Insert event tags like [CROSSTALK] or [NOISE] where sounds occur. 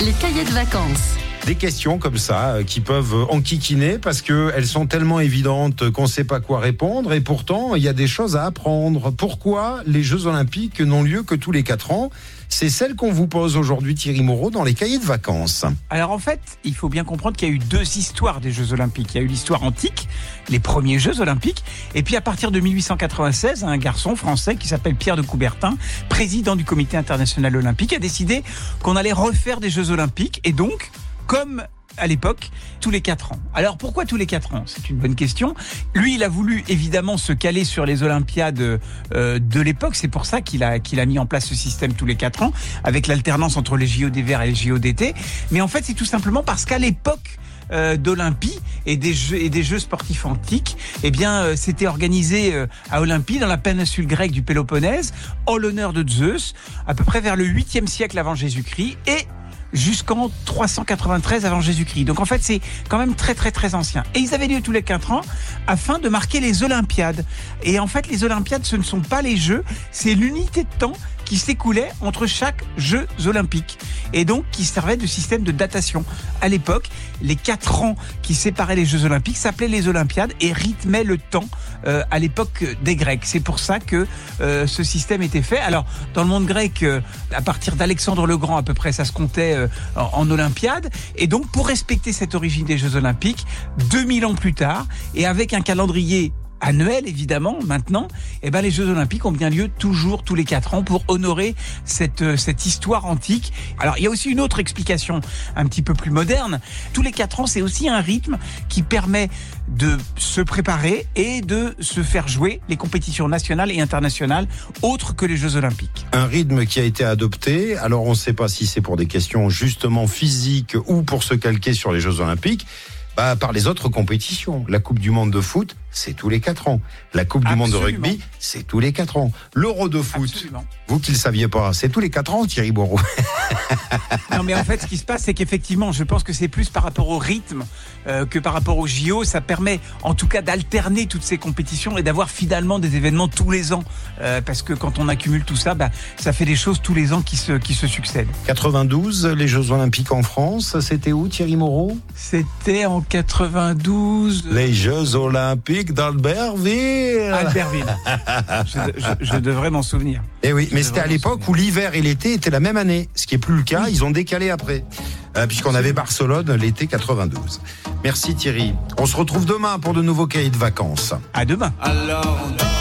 Les cahiers de vacances. Des questions comme ça euh, qui peuvent enquiquiner parce qu'elles sont tellement évidentes qu'on ne sait pas quoi répondre et pourtant il y a des choses à apprendre. Pourquoi les Jeux Olympiques n'ont lieu que tous les 4 ans? C'est celle qu'on vous pose aujourd'hui, Thierry Moreau, dans les cahiers de vacances. Alors en fait, il faut bien comprendre qu'il y a eu deux histoires des Jeux Olympiques. Il y a eu l'histoire antique, les premiers Jeux Olympiques, et puis à partir de 1896, un garçon français qui s'appelle Pierre de Coubertin, président du Comité international olympique, a décidé qu'on allait refaire des Jeux Olympiques, et donc, comme à l'époque, tous les quatre ans. Alors pourquoi tous les quatre ans? C'est une bonne question. Lui, il a voulu évidemment se caler sur les Olympiades euh, de l'époque. C'est pour ça qu'il a, qu'il a mis en place ce système tous les quatre ans, avec l'alternance entre les JO d'hiver et les JO d'été. Mais en fait, c'est tout simplement parce qu'à l'époque, euh, d'Olympie et des jeux et des jeux sportifs antiques, eh bien, euh, c'était organisé à Olympie dans la péninsule grecque du Péloponnèse en l'honneur de Zeus, à peu près vers le 8e siècle avant Jésus-Christ et jusqu'en 393 avant Jésus-Christ. Donc en fait, c'est quand même très très très ancien. Et ils avaient lieu tous les 4 ans afin de marquer les Olympiades. Et en fait, les Olympiades, ce ne sont pas les Jeux, c'est l'unité de temps qui s'écoulait entre chaque Jeux olympique et donc qui servait de système de datation. À l'époque, les quatre ans qui séparaient les Jeux olympiques s'appelaient les Olympiades et rythmaient le temps euh, à l'époque des Grecs. C'est pour ça que euh, ce système était fait. Alors, dans le monde grec, euh, à partir d'Alexandre le Grand, à peu près, ça se comptait euh, en, en Olympiade. Et donc, pour respecter cette origine des Jeux olympiques, 2000 ans plus tard, et avec un calendrier annuel évidemment maintenant eh ben les Jeux Olympiques ont bien lieu toujours tous les quatre ans pour honorer cette euh, cette histoire antique. Alors il y a aussi une autre explication un petit peu plus moderne. Tous les quatre ans c'est aussi un rythme qui permet de se préparer et de se faire jouer les compétitions nationales et internationales autres que les Jeux Olympiques. Un rythme qui a été adopté, alors on ne sait pas si c'est pour des questions justement physiques ou pour se calquer sur les Jeux Olympiques, bah, par les autres compétitions. La Coupe du Monde de foot, c'est tous les 4 ans. La Coupe du Monde de rugby, c'est tous les 4 ans. L'Euro de foot, Absolument. vous qui ne le saviez pas, c'est tous les 4 ans, Thierry Bourreau. [LAUGHS] Non, mais en fait, ce qui se passe, c'est qu'effectivement, je pense que c'est plus par rapport au rythme euh, que par rapport au JO. Ça permet, en tout cas, d'alterner toutes ces compétitions et d'avoir finalement des événements tous les ans. Euh, parce que quand on accumule tout ça, bah, ça fait des choses tous les ans qui se, qui se succèdent. 92, les Jeux Olympiques en France, c'était où, Thierry Moreau? C'était en 92. Les Jeux Olympiques d'Albertville. Albertville. [LAUGHS] je, je- je devrais m'en souvenir. Eh oui, mais c'était à l'époque où l'hiver et l'été étaient la même année, ce qui est plus le cas. Ils ont décalé après, Euh, puisqu'on avait Barcelone l'été 92. Merci Thierry. On se retrouve demain pour de nouveaux cahiers de vacances. À demain. Alors on